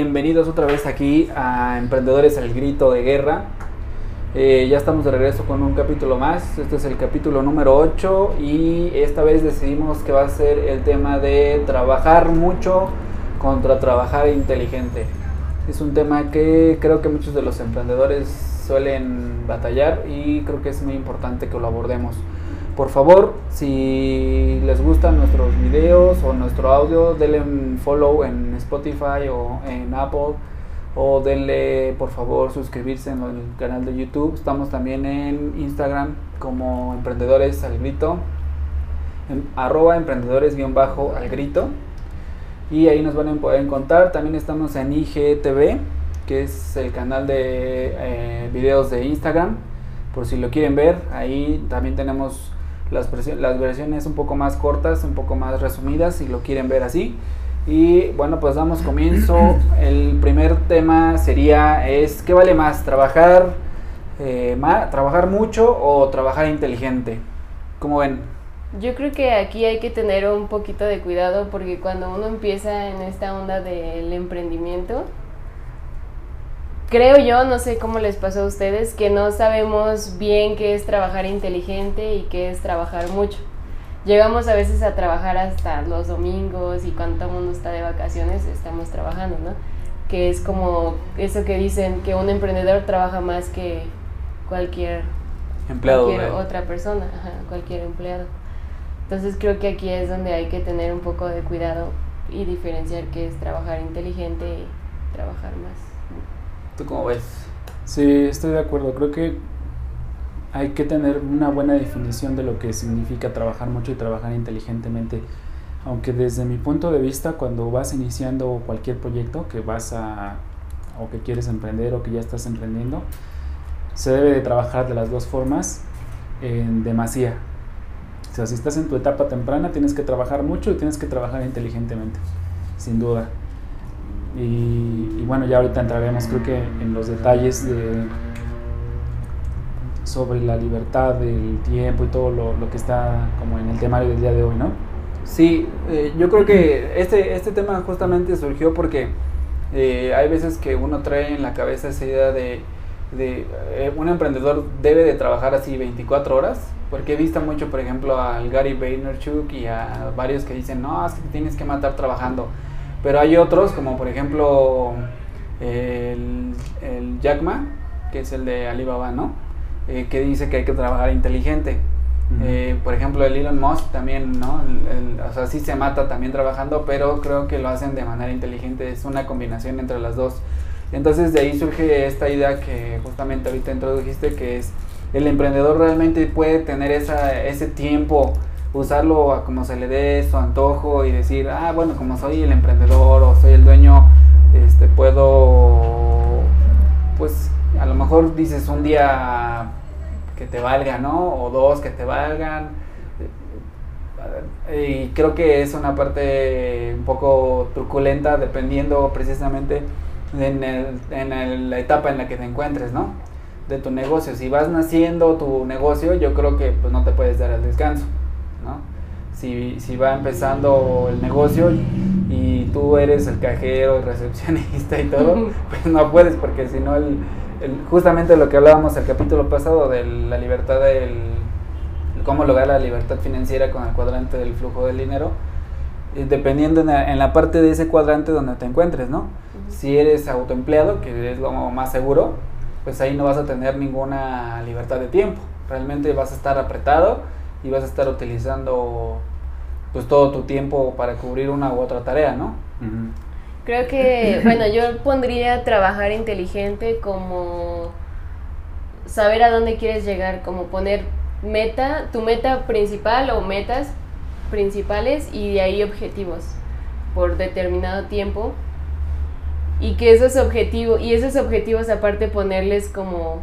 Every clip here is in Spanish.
Bienvenidos otra vez aquí a Emprendedores al Grito de Guerra. Eh, ya estamos de regreso con un capítulo más. Este es el capítulo número 8 y esta vez decidimos que va a ser el tema de trabajar mucho contra trabajar inteligente. Es un tema que creo que muchos de los emprendedores suelen batallar y creo que es muy importante que lo abordemos. Por favor, si les gustan nuestros videos o nuestro audio, denle un follow en Spotify o en Apple o denle por favor suscribirse en el canal de YouTube. Estamos también en Instagram como Emprendedores al Grito, en arroba emprendedores al grito. Y ahí nos van a poder encontrar. También estamos en IGTV, que es el canal de eh, videos de Instagram. Por si lo quieren ver, ahí también tenemos las, las versiones un poco más cortas, un poco más resumidas, si lo quieren ver así. Y bueno, pues damos comienzo. El primer tema sería, es, ¿qué vale más? ¿Trabajar, eh, trabajar mucho o trabajar inteligente? ¿Cómo ven? Yo creo que aquí hay que tener un poquito de cuidado porque cuando uno empieza en esta onda del emprendimiento, creo yo, no sé cómo les pasó a ustedes, que no sabemos bien qué es trabajar inteligente y qué es trabajar mucho. Llegamos a veces a trabajar hasta los domingos y cuando todo el mundo está de vacaciones estamos trabajando, ¿no? Que es como eso que dicen que un emprendedor trabaja más que cualquier empleado, cualquier otra persona, cualquier empleado. Entonces creo que aquí es donde hay que tener un poco de cuidado y diferenciar qué es trabajar inteligente y trabajar más. ¿Tú cómo ves? Sí, estoy de acuerdo. Creo que hay que tener una buena definición de lo que significa trabajar mucho y trabajar inteligentemente. Aunque desde mi punto de vista, cuando vas iniciando cualquier proyecto que vas a o que quieres emprender o que ya estás emprendiendo, se debe de trabajar de las dos formas en demasía. O sea, si estás en tu etapa temprana, tienes que trabajar mucho y tienes que trabajar inteligentemente, sin duda. Y, bueno, ya ahorita entraremos creo que en los detalles de sobre la libertad del tiempo y todo lo, que está como en el temario del día de hoy, ¿no? Sí, eh, yo creo que este, este tema justamente surgió porque eh, hay veces que uno trae en la cabeza esa idea de, de eh, un emprendedor debe de trabajar así 24 horas, porque he visto mucho, por ejemplo, al Gary Vaynerchuk y a varios que dicen, no, es que tienes que matar trabajando. Pero hay otros, como por ejemplo el, Jack Ma, que es el de Alibaba, ¿no? Eh, que dice que hay que trabajar inteligente. Eh, por ejemplo, el Elon Musk también, ¿no? o sea, sí se mata también trabajando, pero creo que lo hacen de manera inteligente. Es una combinación entre las dos. Entonces de ahí surge esta idea que justamente ahorita introdujiste, que es el emprendedor realmente puede tener esa, ese tiempo usarlo a como se le dé su antojo y decir, ah, bueno, como soy el emprendedor o soy el dueño, este, puedo, pues, a lo mejor dices un día que te valga, ¿no? O dos que te valgan. Y creo que es una parte un poco truculenta dependiendo precisamente en, el, en la etapa en la que te encuentres, ¿no? De tu negocio. Si vas naciendo tu negocio, yo creo que pues no te puedes dar el descanso. Si, si va empezando el negocio y tú eres el cajero, el recepcionista y todo, pues no puedes porque si no, el, justamente lo que hablábamos el capítulo pasado de la libertad del cómo lograr la libertad financiera con el cuadrante del flujo del dinero, eh, dependiendo en la, parte de ese cuadrante donde te encuentres, ¿no? Si eres autoempleado, que es lo más seguro, pues ahí no vas a tener ninguna libertad de tiempo. Realmente vas a estar apretado y vas a estar utilizando pues todo tu tiempo para cubrir una u otra tarea, ¿no? Creo que, bueno, yo pondría trabajar inteligente como saber a dónde quieres llegar, como poner meta, tu meta principal o metas principales y de ahí objetivos por determinado tiempo y que esos objetivos y esos objetivos aparte ponerles como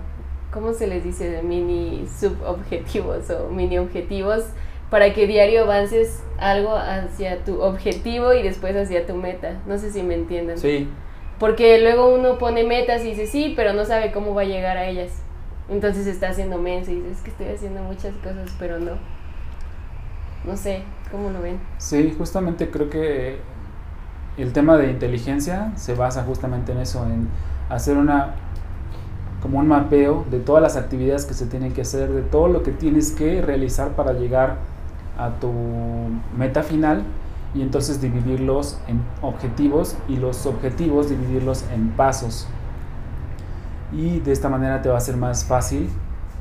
¿cómo se les dice? De mini subobjetivos o mini objetivos para que diario avances algo hacia tu objetivo y después hacia tu meta. No sé si me entienden. Sí. Porque luego uno pone metas y dice sí, pero no sabe cómo va a llegar a ellas. Entonces está haciendo mensa y dice es que estoy haciendo muchas cosas, pero no. No sé, ¿cómo lo ven? Sí, justamente creo que el tema de inteligencia se basa justamente en eso, en hacer una como un mapeo de todas las actividades que se tienen que hacer, de todo lo que tienes que realizar para llegar a tu meta final y entonces dividirlos en objetivos y los objetivos dividirlos en pasos. Y de esta manera te va a ser más fácil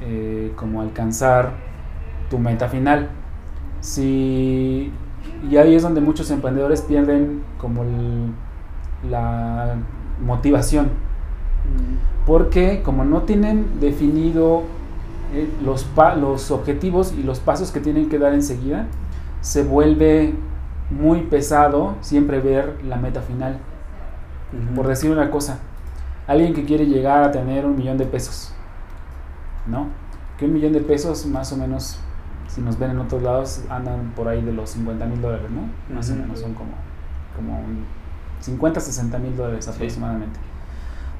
eh, como alcanzar tu meta final. Y ahí es donde muchos emprendedores pierden como la motivación. Mm. Porque como no tienen definido eh, los, los objetivos y los pasos que tienen que dar enseguida, se vuelve muy pesado siempre ver la meta final. Por decir una cosa, alguien que quiere llegar a tener un millón de pesos, ¿no? Que un millón de pesos más o menos, si nos ven en otros lados, andan por ahí de los 50 mil dólares, ¿no? Más o menos son como, como 50, 60 mil dólares aproximadamente.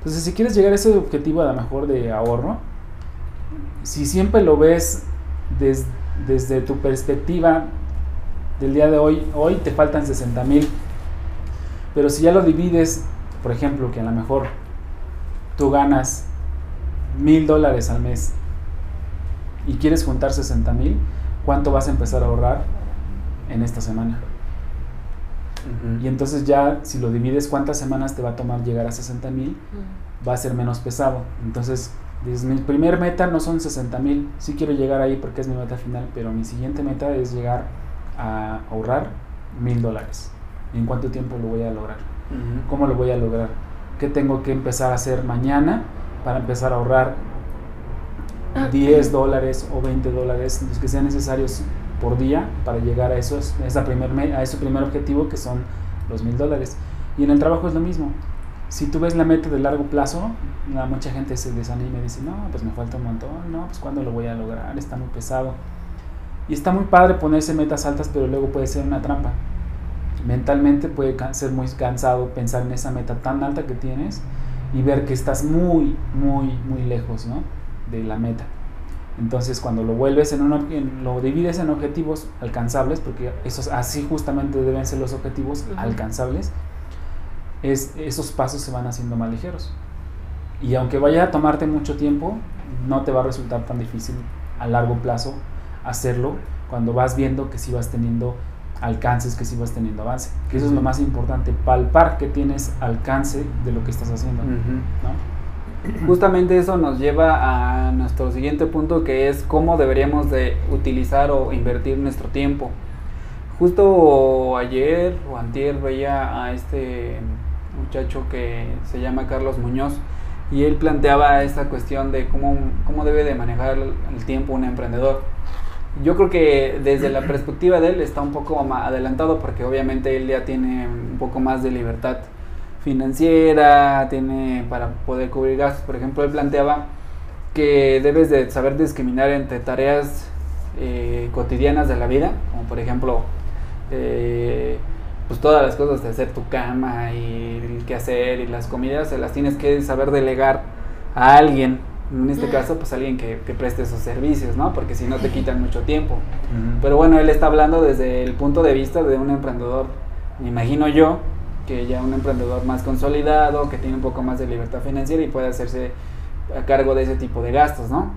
Entonces, si quieres llegar a ese objetivo a lo mejor de ahorro, si siempre lo ves desde tu perspectiva del día de hoy, hoy te faltan 60 mil. Pero si ya lo divides, por ejemplo, que a lo mejor tú ganas mil dólares al mes y quieres juntar 60 mil, ¿cuánto vas a empezar a ahorrar en esta semana? Y entonces ya si lo divides cuántas semanas te va a tomar llegar a 60 mil, va a ser menos pesado. Entonces, mi primer meta no son 60 mil, sí quiero llegar ahí porque es mi meta final, pero mi siguiente meta es llegar a ahorrar mil dólares. ¿En cuánto tiempo lo voy a lograr? ¿Cómo lo voy a lograr? ¿Qué tengo que empezar a hacer mañana para empezar a ahorrar 10 dólares o 20 dólares, los que sean necesarios por día para llegar a, esos, esa primer, a ese primer objetivo que son los mil dólares? Y en el trabajo es lo mismo. Si tú ves la meta de largo plazo, mucha gente se desanima y dice, no, pues me falta un montón, no, pues cuándo lo voy a lograr, está muy pesado. Y está muy padre ponerse metas altas, pero luego puede ser una trampa. Mentalmente puede ser muy cansado pensar en esa meta tan alta que tienes y ver que estás muy, muy, muy lejos ¿no? de la meta. Entonces cuando lo vuelves en, un, lo divides en objetivos alcanzables, porque esos así justamente deben ser los objetivos alcanzables, es, esos pasos se van haciendo más ligeros. Y aunque vaya a tomarte mucho tiempo, no te va a resultar tan difícil a largo plazo hacerlo cuando vas viendo que si vas teniendo alcances, que si vas teniendo avance. Que eso es lo más importante, palpar que tienes alcance de lo que estás haciendo. Justamente eso nos lleva a nuestro siguiente punto que es cómo deberíamos de utilizar o invertir nuestro tiempo. Justo ayer o antier veía a este muchacho que se llama Carlos Muñoz y él planteaba esta cuestión de cómo, cómo debe de manejar el tiempo un emprendedor yo creo que desde la perspectiva de él está un poco adelantado porque obviamente él ya tiene un poco más de libertad financiera, tiene para poder cubrir gastos. Por ejemplo, él planteaba que debes de saber discriminar entre tareas eh, cotidianas de la vida, como por ejemplo, eh, pues todas las cosas de hacer tu cama y el qué hacer y las comidas, se las tienes que saber delegar a alguien en este caso, pues alguien que, preste esos servicios, ¿no? Porque si no te quitan mucho tiempo. Pero bueno, él está hablando desde el punto de vista de un emprendedor, me imagino yo, que ya un emprendedor más consolidado, que tiene un poco más de libertad financiera y puede hacerse a cargo de ese tipo de gastos, ¿no?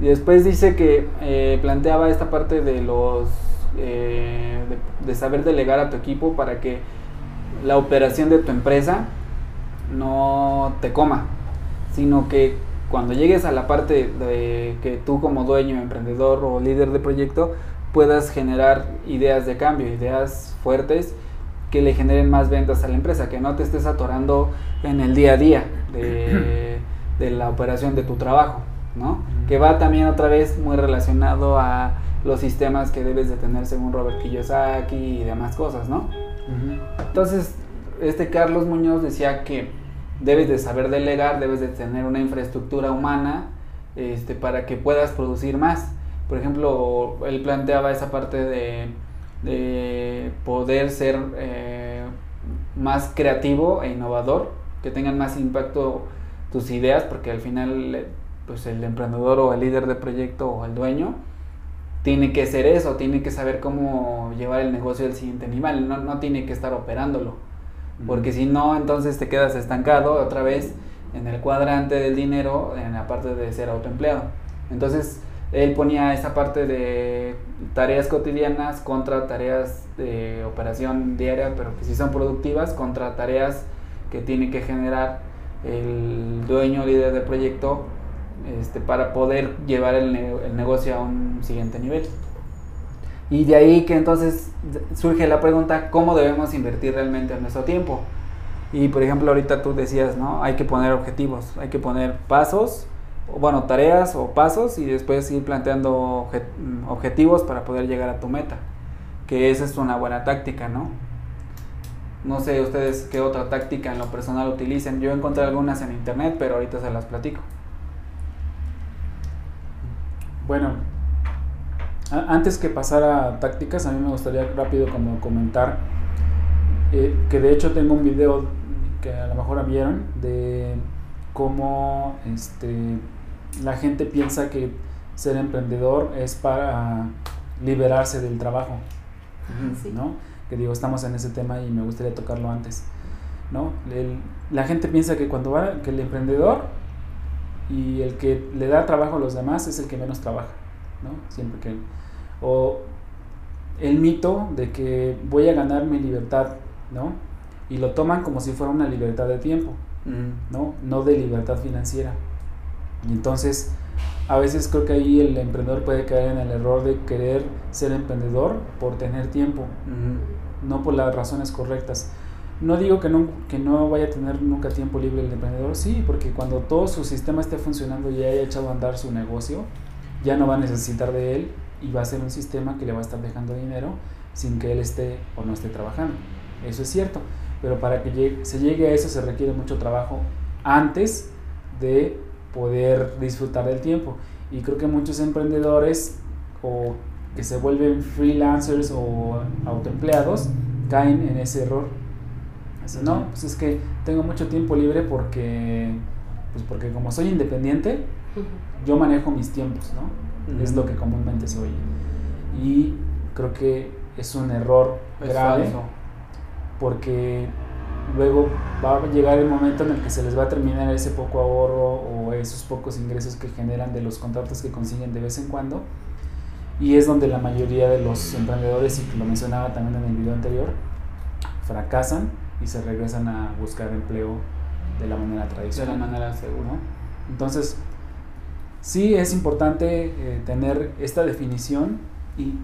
Y después dice que eh, planteaba esta parte de los eh, de, saber delegar a tu equipo para que la operación de tu empresa no te coma, sino que cuando llegues a la parte de que tú como dueño, emprendedor o líder de proyecto puedas generar ideas de cambio, ideas fuertes que le generen más ventas a la empresa, que no te estés atorando en el día a día de, la operación de tu trabajo, ¿no? Que va también otra vez muy relacionado a los sistemas que debes de tener según Robert Kiyosaki y demás cosas, ¿no? Entonces, este Carlos Muñoz decía que debes de saber delegar, debes de tener una infraestructura humana este, para que puedas producir más. Por ejemplo, él planteaba esa parte de, poder ser eh, más creativo e innovador, que tengan más impacto tus ideas, porque al final pues el emprendedor o el líder de proyecto o el dueño tiene que ser eso, tiene que saber cómo llevar el negocio al siguiente nivel, no, no tiene que estar operándolo porque si no, entonces te quedas estancado otra vez en el cuadrante del dinero en la parte de ser autoempleado. Entonces, él ponía esa parte de tareas cotidianas contra tareas de operación diaria, pero que sí son productivas, contra tareas que tiene que generar el dueño líder del proyecto este, para poder llevar el, el negocio a un siguiente nivel. Y de ahí que entonces surge la pregunta, ¿cómo debemos invertir realmente nuestro tiempo? Y por ejemplo, ahorita tú decías, ¿no? Hay que poner objetivos, hay que poner pasos bueno, tareas o pasos y después ir planteando objetivos para poder llegar a tu meta. Que esa es una buena táctica, ¿no? No sé ustedes qué otra táctica en lo personal utilicen. Yo encontré algunas en internet, pero ahorita se las platico. Bueno, antes que pasar a tácticas, a mí me gustaría rápido como comentar eh, que de hecho tengo un video que a lo mejor vieron de cómo este, la gente piensa que ser emprendedor es para liberarse del trabajo, ¿no? Que digo, estamos en ese tema y me gustaría tocarlo antes, ¿no? la gente piensa que cuando va, que el emprendedor y el que le da trabajo a los demás es el que menos trabaja, ¿no? Siempre que... O el mito de que voy a ganar mi libertad, ¿no? Y lo toman como si fuera una libertad de tiempo, ¿no? No de libertad financiera. Y entonces, a veces creo que ahí el emprendedor puede caer en el error de querer ser emprendedor por tener tiempo, no por las razones correctas. No digo que no, que no vaya a tener nunca tiempo libre el emprendedor, sí, porque cuando todo su sistema esté funcionando y haya echado a andar su negocio, ya no va a necesitar de él y va a ser un sistema que le va a estar dejando dinero sin que él esté o no esté trabajando. Eso es cierto, pero para que se llegue a eso se requiere mucho trabajo antes de poder disfrutar del tiempo. Y creo que muchos emprendedores o que se vuelven freelancers o autoempleados caen en ese error. no, pues es que tengo mucho tiempo libre porque, pues porque como soy independiente, yo manejo mis tiempos, ¿no? Es lo que comúnmente se oye. Y creo que es un error grave porque luego va a llegar el momento en el que se les va a terminar ese poco ahorro o esos pocos ingresos que generan de los contratos que consiguen de vez en cuando. Y es donde la mayoría de los emprendedores, y lo mencionaba también en el video anterior, fracasan y se regresan a buscar empleo de la manera tradicional. De la manera segura. Entonces, sí es importante eh, tener esta definición y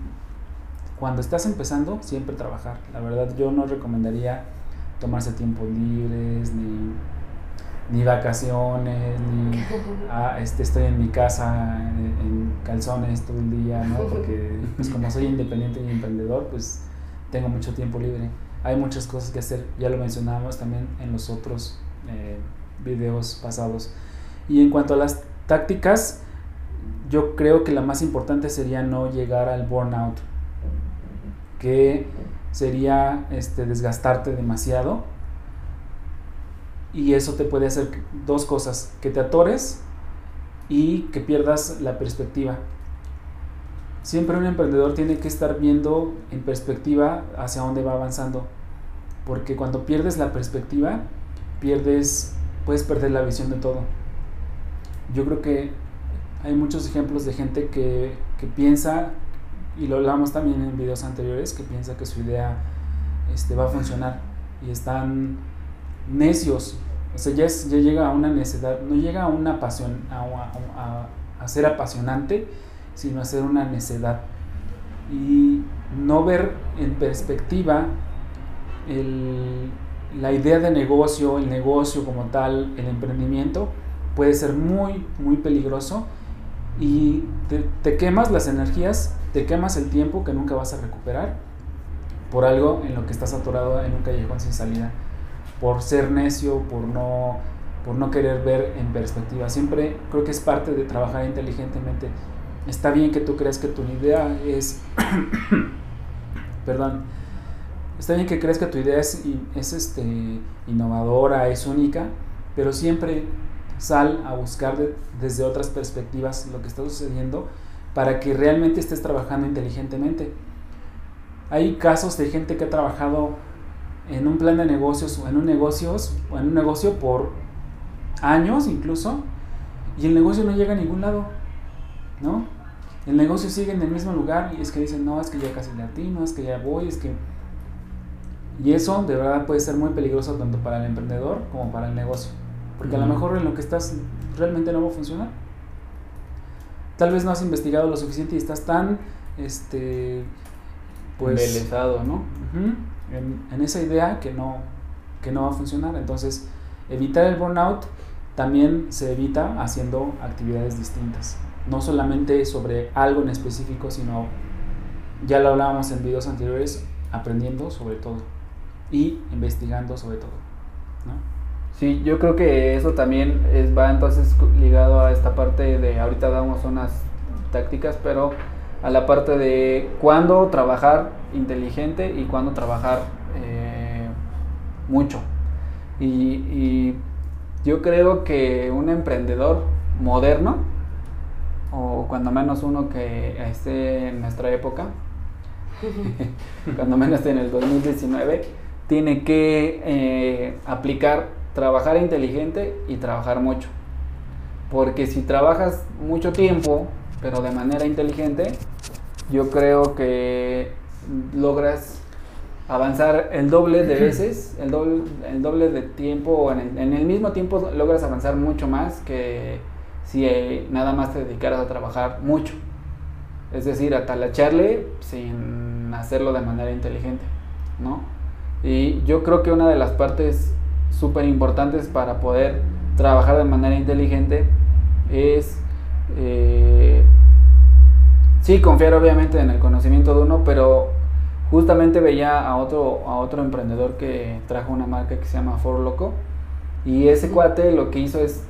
cuando estás empezando, siempre trabajar. La verdad, yo no recomendaría tomarse tiempos libres, ni, ni vacaciones, ni ah, este, estoy en mi casa en, calzones todo el día, ¿no? Porque pues como soy independiente y emprendedor, pues tengo mucho tiempo libre. Hay muchas cosas que hacer, ya lo mencionábamos también en los otros eh, videos pasados. Y en cuanto a las tácticas, yo creo que la más importante sería no llegar al burnout, que sería este, desgastarte demasiado. Y eso te puede hacer dos cosas, que te atores y que pierdas la perspectiva. Siempre un emprendedor tiene que estar viendo en perspectiva hacia dónde va avanzando. Porque cuando pierdes la perspectiva, pierdes, puedes perder la visión de todo. Yo creo que hay muchos ejemplos de gente que, que piensa y lo hablamos también en videos anteriores, que piensa que su idea este, va a funcionar y están necios. O sea, ya, ya llega a una necedad, no llega a una pasión, a, ser apasionante, sino a ser una necedad. Y no ver en perspectiva la idea de negocio, el negocio como tal, el emprendimiento, puede ser muy, muy peligroso y te, te quemas las energías te quemas el tiempo que nunca vas a recuperar por algo en lo que estás atorado en un callejón sin salida, por ser necio, por no, por no querer ver en perspectiva. Siempre creo que es parte de trabajar inteligentemente. Está bien que tú creas que tu idea es, perdón, está bien que creas que tu idea es, es este, innovadora, es única, pero siempre sal a buscar desde otras perspectivas lo que está sucediendo para que realmente estés trabajando inteligentemente. Hay casos de gente que ha trabajado en un plan de negocios o en un negocios o en un negocio por años incluso y el negocio no llega a ningún lado, ¿no? El negocio sigue en el mismo lugar y es que dicen, no, es que ya casi latino, es que ya voy, es que... Y eso de verdad puede ser muy peligroso tanto para el emprendedor como para el negocio. Porque a lo mejor en lo que estás realmente no va a funcionar. Tal vez no has investigado lo suficiente y estás tan, este, pues... ¿no? En, en, esa idea que no, que no va a funcionar. Entonces, evitar el burnout también se evita haciendo actividades distintas. No solamente sobre algo en específico, sino, ya lo hablábamos en videos anteriores, aprendiendo sobre todo y investigando sobre todo. ¿no? Sí, yo creo que eso también es, va entonces ligado a esta parte de, ahorita damos unas tácticas, pero a la parte de cuándo trabajar inteligente y cuándo trabajar eh, mucho. Y, y, yo creo que un emprendedor moderno, o cuando menos uno que esté en nuestra época, cuando menos en el 2019, tiene que eh, aplicar trabajar inteligente y trabajar mucho. Porque si trabajas mucho tiempo, pero de manera inteligente, yo creo que logras avanzar el doble de veces, el doble, el doble de tiempo, en el, en el mismo tiempo logras avanzar mucho más que si eh, nada más te dedicaras a trabajar mucho. Es decir, a talacharle sin hacerlo de manera inteligente, ¿no? Y yo creo que una de las partes súper importantes para poder trabajar de manera inteligente es eh, sí confiar obviamente en el conocimiento de uno, pero justamente veía a otro, a otro emprendedor que trajo una marca que se llama For Loco y ese cuate lo que hizo es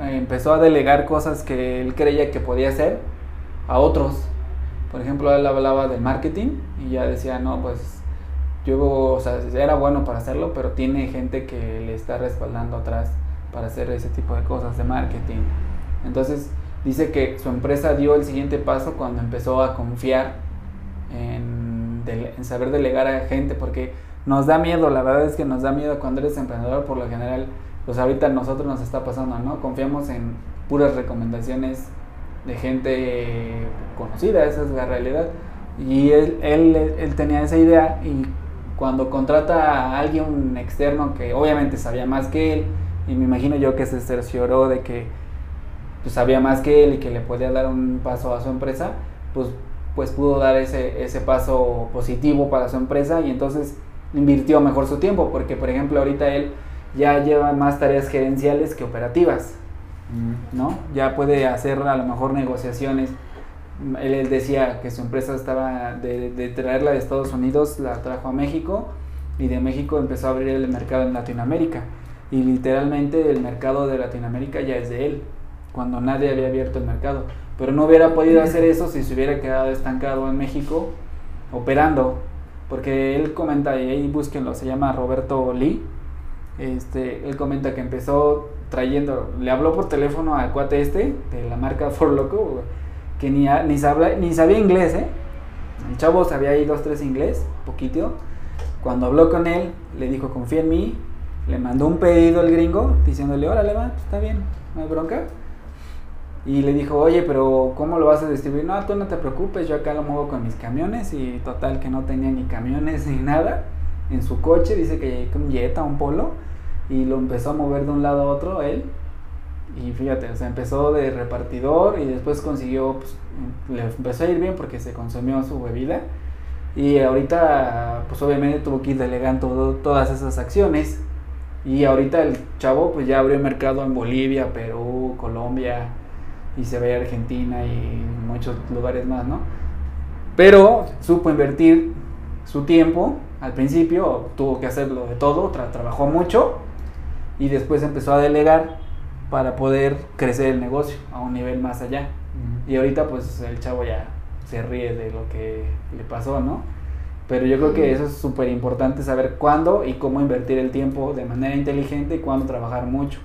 empezó a delegar cosas que él creía que podía hacer a otros. Por ejemplo, él hablaba del marketing y ya decía, no, pues yo, o sea, era bueno para hacerlo, pero tiene gente que le está respaldando atrás para hacer ese tipo de cosas de marketing. Entonces, dice que su empresa dio el siguiente paso cuando empezó a confiar en, saber delegar a gente, porque nos da miedo, la verdad es que nos da miedo cuando eres emprendedor, por lo general, pues ahorita a nosotros nos está pasando, ¿no? Confiamos en puras recomendaciones de gente conocida, esa es la realidad. Y él, él, él tenía esa idea y cuando contrata a alguien externo que obviamente sabía más que él, y me imagino yo que se cercioró de que pues, sabía más que él y que le podía dar un paso a su empresa, pues, pues pudo dar ese, ese paso positivo para su empresa y entonces invirtió mejor su tiempo, porque por ejemplo ahorita él ya lleva más tareas gerenciales que operativas, ¿no? Ya puede hacer a lo mejor negociaciones él, decía que su empresa estaba de, traerla de Estados Unidos, la trajo a México y de México empezó a abrir el mercado en Latinoamérica. Y literalmente el mercado de Latinoamérica ya es de él, cuando nadie había abierto el mercado. Pero no hubiera podido hacer eso si se hubiera quedado estancado en México operando. Porque él comenta, y ahí búsquenlo, se llama Roberto Lee. Este, él comenta que empezó trayendo, le habló por teléfono al cuate este de la marca For Loco que ni, ni, sabía, ni sabía inglés, ¿eh? El chavo sabía ahí dos, tres inglés, poquito. Cuando habló con él, le dijo, confía en mí. Le mandó un pedido al gringo, diciéndole, órale, va, está bien, no hay bronca. Y le dijo, oye, pero ¿cómo lo vas a distribuir? No, tú no te preocupes, yo acá lo muevo con mis camiones. Y total, que no tenía ni camiones ni nada. En su coche, dice que un Jetta, un Polo. Y lo empezó a mover de un lado a otro él y fíjate, o sea, empezó de repartidor y después consiguió, pues, le empezó a ir bien porque se consumió su bebida. Y ahorita, pues obviamente tuvo que ir delegando todas esas acciones. Y ahorita el chavo, pues ya abrió mercado en Bolivia, Perú, Colombia, y se ve Argentina y muchos lugares más, ¿no? Pero supo invertir su tiempo. Al principio tuvo que hacerlo de todo, trabajó mucho y después empezó a delegar para poder crecer el negocio a un nivel más allá. Y ahorita pues el chavo ya se ríe de lo que le pasó, ¿no? Pero yo creo que eso es súper importante saber cuándo y cómo invertir el tiempo de manera inteligente y cuándo trabajar mucho.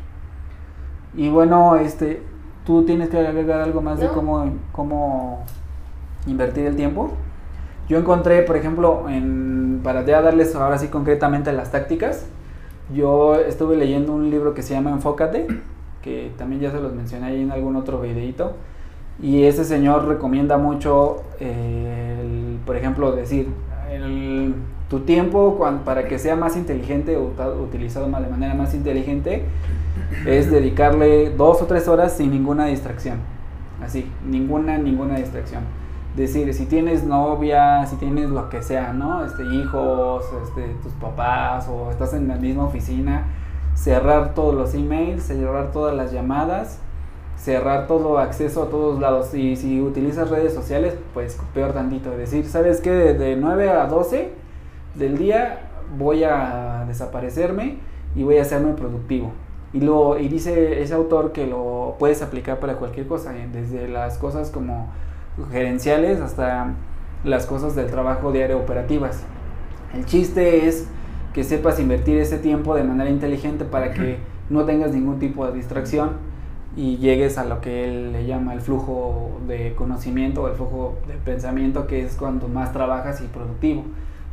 Y bueno, este, ¿tú tienes que agregar algo más de cómo, cómo invertir el tiempo? Yo encontré, por ejemplo, en, para ya darles ahora sí concretamente las tácticas, yo estuve leyendo un libro que se llama Enfócate, que también ya se los mencioné ahí en algún otro videito, y ese señor recomienda mucho, eh, por ejemplo, decir, tu tiempo para que sea más inteligente o utilizado de manera más inteligente es dedicarle dos o tres horas sin ninguna distracción. Así, ninguna, ninguna distracción. Decir, si tienes novia, si tienes lo que sea, ¿no? Este, hijos, este, tus papás o estás en la misma oficina, cerrar todos los emails, cerrar todas las llamadas, cerrar todo acceso a todos lados. Y si utilizas redes sociales, pues peor tantito. Decir, ¿sabes qué? De 9 a 12 del día voy a desaparecerme y voy a hacerme productivo. Y, lo, y dice ese autor que lo puedes aplicar para cualquier cosa, ¿eh? desde las cosas como gerenciales hasta las cosas del trabajo diario operativas. El chiste es que sepas invertir ese tiempo de manera inteligente para que no tengas ningún tipo de distracción y llegues a lo que él le llama el flujo de conocimiento o el flujo de pensamiento, que es cuando más trabajas y productivo.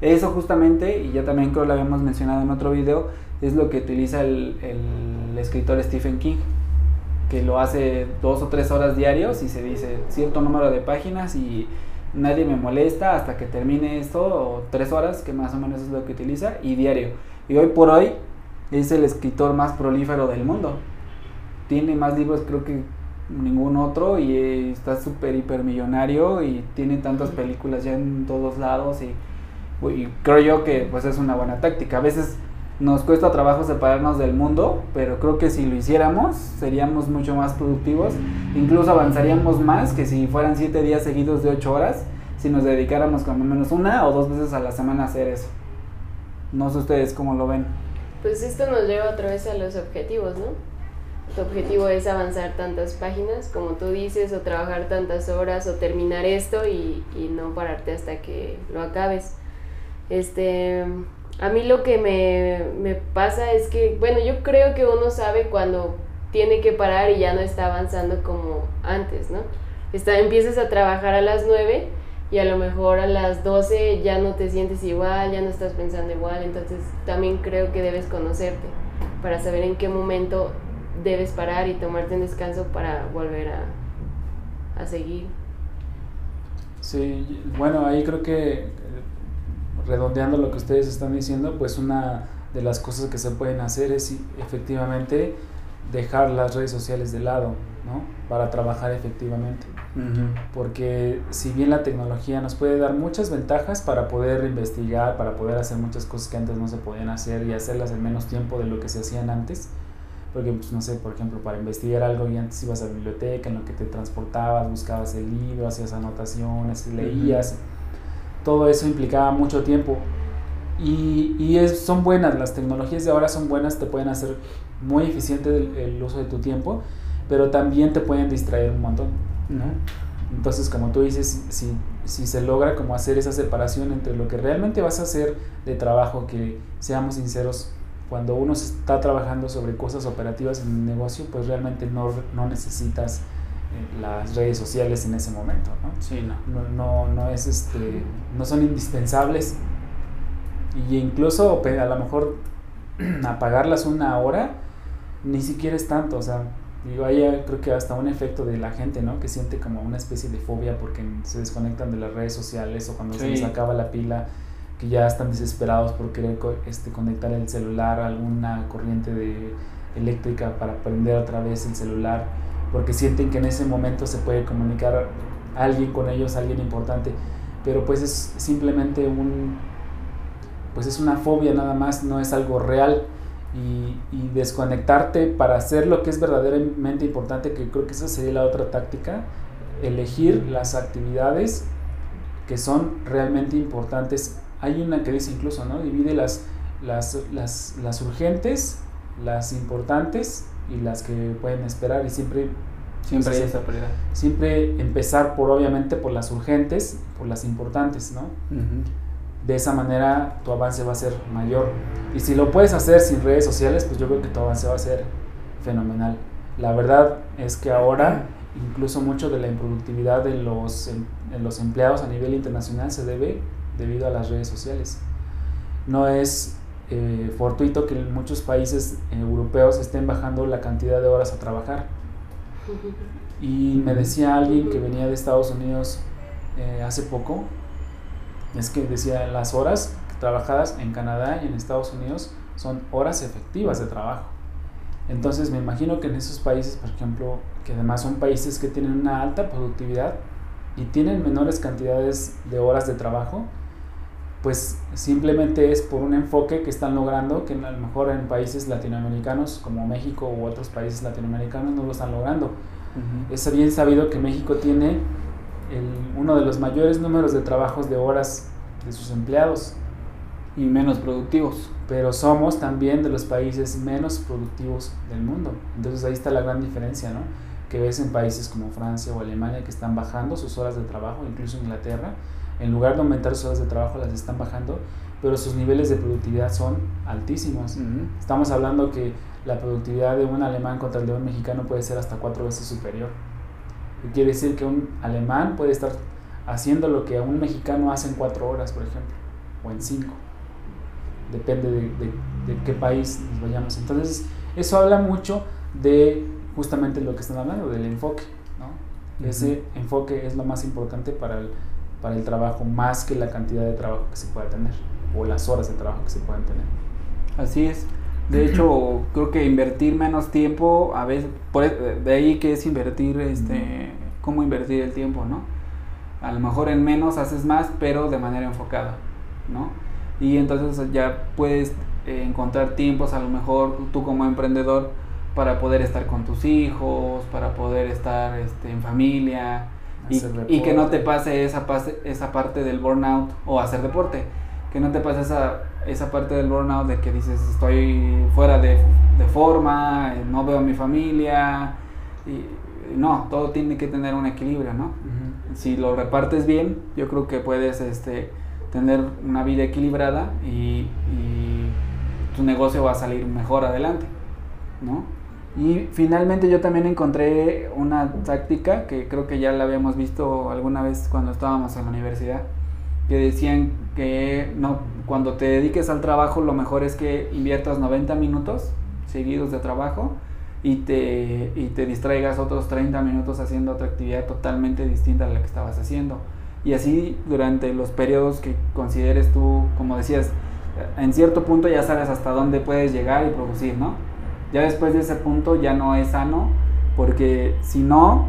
Eso justamente, y ya también creo lo habíamos mencionado en otro video, es lo que utiliza el, escritor Stephen King, que lo hace dos o tres horas diarios y se dice cierto número de páginas y nadie me molesta hasta que termine esto, tres horas, que más o menos es lo que utiliza, y diario. Y hoy por hoy es el escritor más prolífero del mundo. Tiene más libros creo que ningún otro y está súper hiper millonario y tiene tantas películas ya en todos lados y, y creo yo que pues es una buena táctica. A veces nos cuesta trabajo separarnos del mundo, pero creo que si lo hiciéramos seríamos mucho más productivos, incluso avanzaríamos más que si fueran siete días seguidos de ocho horas, si nos dedicáramos cuando menos una o dos veces a la semana a hacer eso. No sé ustedes cómo lo ven. Pues esto nos lleva otra vez a los objetivos, ¿no? Tu objetivo es avanzar tantas páginas, como tú dices, o trabajar tantas horas, o terminar esto y, y no pararte hasta que lo acabes. Este, a mí lo que me, pasa es que, bueno, yo creo que uno sabe cuando tiene que parar y ya no está avanzando como antes, ¿no? Está, empiezas a trabajar a las 9 y a lo mejor a las 12 ya no te sientes igual, ya no estás pensando igual, entonces también creo que debes conocerte para saber en qué momento debes parar y tomarte un descanso para volver a, a seguir. Sí, bueno, ahí creo que redondeando lo que ustedes están diciendo, pues una de las cosas que se pueden hacer es efectivamente dejar las redes sociales de lado, ¿no? Para trabajar efectivamente. Porque si bien la tecnología nos puede dar muchas ventajas para poder investigar, para poder hacer muchas cosas que antes no se podían hacer y hacerlas en menos tiempo de lo que se hacían antes, porque pues no sé, por ejemplo, para investigar algo y antes ibas a la biblioteca en lo que te transportabas, buscabas el libro, hacías anotaciones, leías todo eso implicaba mucho tiempo. Y, y es, son buenas, las tecnologías de ahora son buenas, te pueden hacer muy eficiente el, uso de tu tiempo, pero también te pueden distraer un montón. ¿no? Entonces, como tú dices, si, si se logra como hacer esa separación entre lo que realmente vas a hacer de trabajo, que seamos sinceros, cuando uno está trabajando sobre cosas operativas en un negocio, pues realmente no, no necesitas las redes sociales en ese momento, ¿no? Sí, no. No, no, es este, no son indispensables y incluso a lo mejor apagarlas una hora ni siquiera es tanto, o sea, digo, hay creo que hasta un efecto de la gente, ¿no? Que siente como una especie de fobia porque se desconectan de las redes sociales o cuando se les acaba la pila que ya están desesperados por querer este, conectar el celular a alguna corriente de eléctrica para prender otra vez el celular porque sienten que en ese momento se puede comunicar alguien con ellos, alguien importante, pero pues es simplemente un, pues es una fobia nada más, no es algo real. Y, y, desconectarte para hacer lo que es verdaderamente importante, que creo que esa sería la otra táctica, elegir las actividades que son realmente importantes. Hay una que dice incluso, ¿no? Divide las, las, las, las urgentes, las importantes y las que pueden esperar y siempre siempre hay esa prioridad. Siempre empezar por obviamente por las urgentes, por las importantes, ¿no? De esa manera tu avance va a ser mayor. Y si lo puedes hacer sin redes sociales, pues yo creo que tu avance va a ser fenomenal. La verdad es que ahora incluso mucho de la improductividad de los, em, los empleados a nivel internacional se debe debido a las redes sociales. No es eh, fortuito que muchos países europeos estén bajando la cantidad de horas a trabajar. Y me decía alguien que venía de Estados Unidos eh, hace poco, es que decía las horas trabajadas en Canadá y en Estados Unidos son horas efectivas de trabajo. Entonces me imagino que en esos países, por ejemplo, que además son países que tienen una alta productividad y tienen menores cantidades de horas de trabajo, pues simplemente es por un enfoque que están logrando que a lo mejor en países latinoamericanos como México u otros países latinoamericanos no lo están logrando. Es bien sabido que México tiene uno de los mayores números de trabajos de horas de sus empleados. Y menos productivos. Pero somos también de los países menos productivos del mundo. Entonces ahí está la gran diferencia, ¿no? Que ves en países como Francia o Alemania que están bajando sus horas de trabajo, incluso Inglaterra, en lugar de aumentar sus horas de trabajo las están bajando, pero sus niveles de productividad son altísimos. Estamos hablando que la productividad de un alemán contra el de un mexicano puede ser hasta cuatro veces superior. Quiere decir que un alemán puede estar haciendo lo que un mexicano hace en cuatro horas, por ejemplo, o en cinco. Depende de, de qué país nos vayamos. Entonces, eso habla mucho de justamente lo que están hablando, del enfoque. ¿no? Ese enfoque es lo más importante para el, para el trabajo, más que la cantidad de trabajo que se pueda tener, o las horas de trabajo que se puedan tener. Así es. De hecho, creo que invertir menos tiempo, a veces, por, e, de ahí que es invertir, este, cómo invertir el tiempo, ¿no? A lo mejor en menos haces más, pero de manera enfocada, ¿no? Y entonces ya puedes eh, encontrar tiempos, a lo mejor tú como emprendedor, para poder estar con tus hijos, para poder estar este, en familia y, y, que no te pase esa, pase esa parte del burnout o hacer deporte, que no te pase esa esa parte del burnout de que dices estoy fuera de, forma, eh, no veo a mi familia. Y, no, todo tiene que tener un equilibrio, ¿no? Si lo repartes bien, yo creo que puedes este, tener una vida equilibrada y, tu negocio va a salir mejor adelante, ¿no? Y finalmente yo también encontré una táctica que creo que ya la habíamos visto alguna vez cuando estábamos en la universidad, que decían que no, cuando te dediques al trabajo lo mejor es que inviertas 90 minutos seguidos de trabajo y te, y te distraigas otros 30 minutos haciendo otra actividad totalmente distinta a la que estabas haciendo. Y así durante los periodos que consideres tú, como decías, en cierto punto ya sabes hasta dónde puedes llegar y producir, ¿no? Ya después de ese punto ya no es sano, porque si no,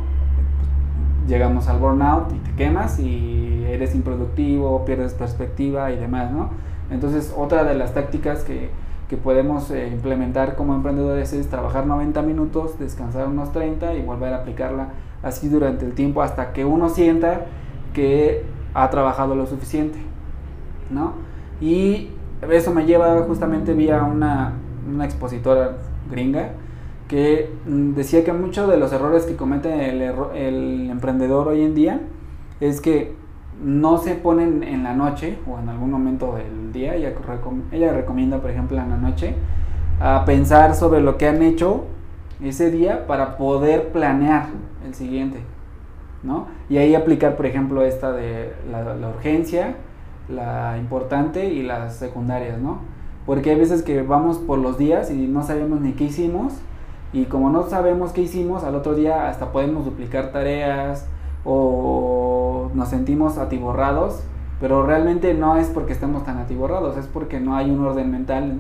llegamos al burnout y te quemas y eres improductivo, pierdes perspectiva y demás, ¿no? Entonces, otra de las tácticas que, que podemos eh, implementar como emprendedores es trabajar 90 minutos, descansar unos 30 y volver a aplicarla así durante el tiempo hasta que uno sienta que ha trabajado lo suficiente, ¿no? Y eso me lleva justamente vía una, una expositora gringa, que mm, decía que muchos de los errores que comete el, el emprendedor hoy en día es que no se ponen en la noche o en algún momento del día, ella, ella recomienda por ejemplo en la noche, a pensar sobre lo que han hecho ese día para poder planear el siguiente, ¿no? Y ahí aplicar por ejemplo esta de la, la urgencia, la importante y las secundarias, ¿no? Porque hay veces que vamos por los días y no sabemos ni qué hicimos. Y como no sabemos qué hicimos, al otro día hasta podemos duplicar tareas o nos sentimos atiborrados, pero realmente no es porque estemos tan atiborrados, es porque no hay un orden mental,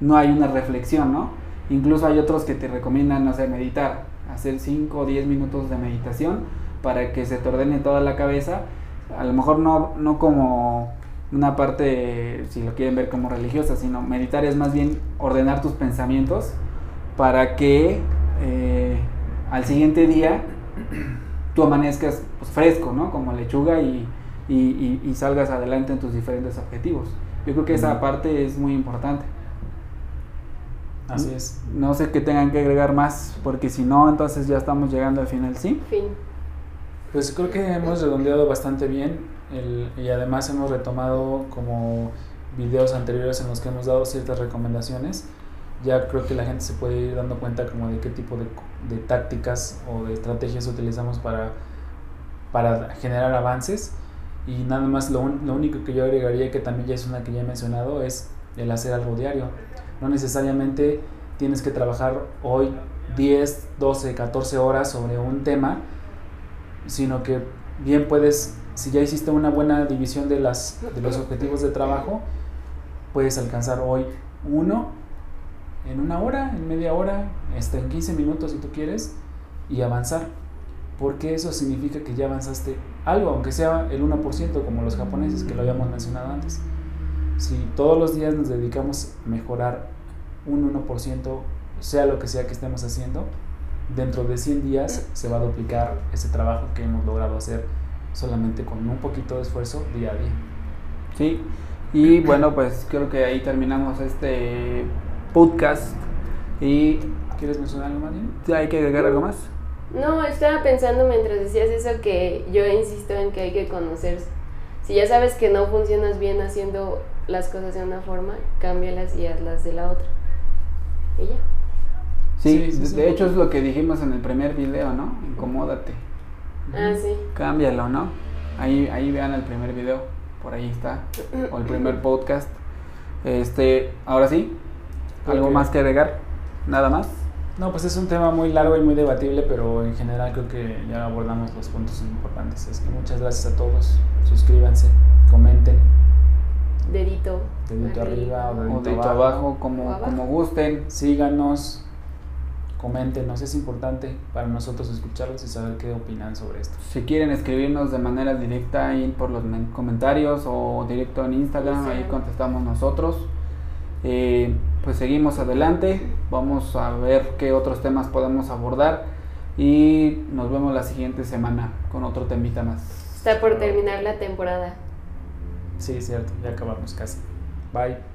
no hay una reflexión, ¿no? Incluso hay otros que te recomiendan, no sé, meditar, hacer 5 o 10 minutos de meditación para que se te ordene toda la cabeza, a lo mejor no, no como una parte, si lo quieren ver como religiosa, sino meditar es más bien ordenar tus pensamientos para que eh, al siguiente día tú amanezcas pues, fresco, ¿no? Como lechuga y, salgas adelante en tus diferentes objetivos. Yo creo que esa parte es muy importante. Así es. No sé qué tengan que agregar más, porque si no, entonces ya estamos llegando al final, ¿sí? Fin. Pues creo que hemos redondeado bastante bien y además hemos retomado como videos anteriores en los que hemos dado ciertas recomendaciones ya creo que la gente se puede ir dando cuenta como de qué tipo de, de tácticas o de estrategias utilizamos para, para generar avances. Y nada más lo, lo único que yo agregaría, que también ya es una que ya he mencionado, es el hacer algo diario. No necesariamente tienes que trabajar hoy 10, 12, 14 horas sobre un tema, sino que bien puedes, si ya hiciste una buena división de, las, de los objetivos de trabajo, puedes alcanzar hoy uno en una hora, en media hora, hasta en 15 minutos si tú quieres, y avanzar. Porque eso significa que ya avanzaste algo, aunque sea el 1%, como los japoneses que lo habíamos mencionado antes. Si todos los días nos dedicamos a mejorar un 1%, sea lo que sea que estemos haciendo, dentro de 100 días se va a duplicar ese trabajo que hemos logrado hacer solamente con un poquito de esfuerzo día a día. Sí, y bueno, pues creo que ahí terminamos este podcast. Y ¿Quieres mencionar algo más? ¿Hay que agregar algo más? No, estaba pensando mientras decías eso que yo insisto en que hay que conocerse. Si ya sabes que no funcionas bien haciendo las cosas de una forma, cámbialas y hazlas de la otra. Y ya. Sí, de, hecho es lo que dijimos en el primer video, ¿no? Incomódate. Ah, sí. Cámbialo, ¿no? Ahí, ahí vean el primer video, por ahí está, o el primer podcast. Este, ahora sí, ¿Algo más que agregar? ¿Nada más? No, pues es un tema muy largo y muy debatible, pero en general creo que ya abordamos los puntos importantes. Es que muchas gracias a todos. Suscríbanse, comenten. Dedito. Dedito arriba, o dedito, abajo, como, como gusten. Síganos, coméntenos, es importante para nosotros escucharlos y saber qué opinan sobre esto. Si quieren escribirnos de manera directa ahí por los comentarios o directo en Instagram, ahí contestamos nosotros. Eh, pues seguimos adelante, vamos a ver qué otros temas podemos abordar y nos vemos la siguiente semana con otro temita más. Está por terminar la temporada. Sí, cierto, ya acabamos casi. Bye.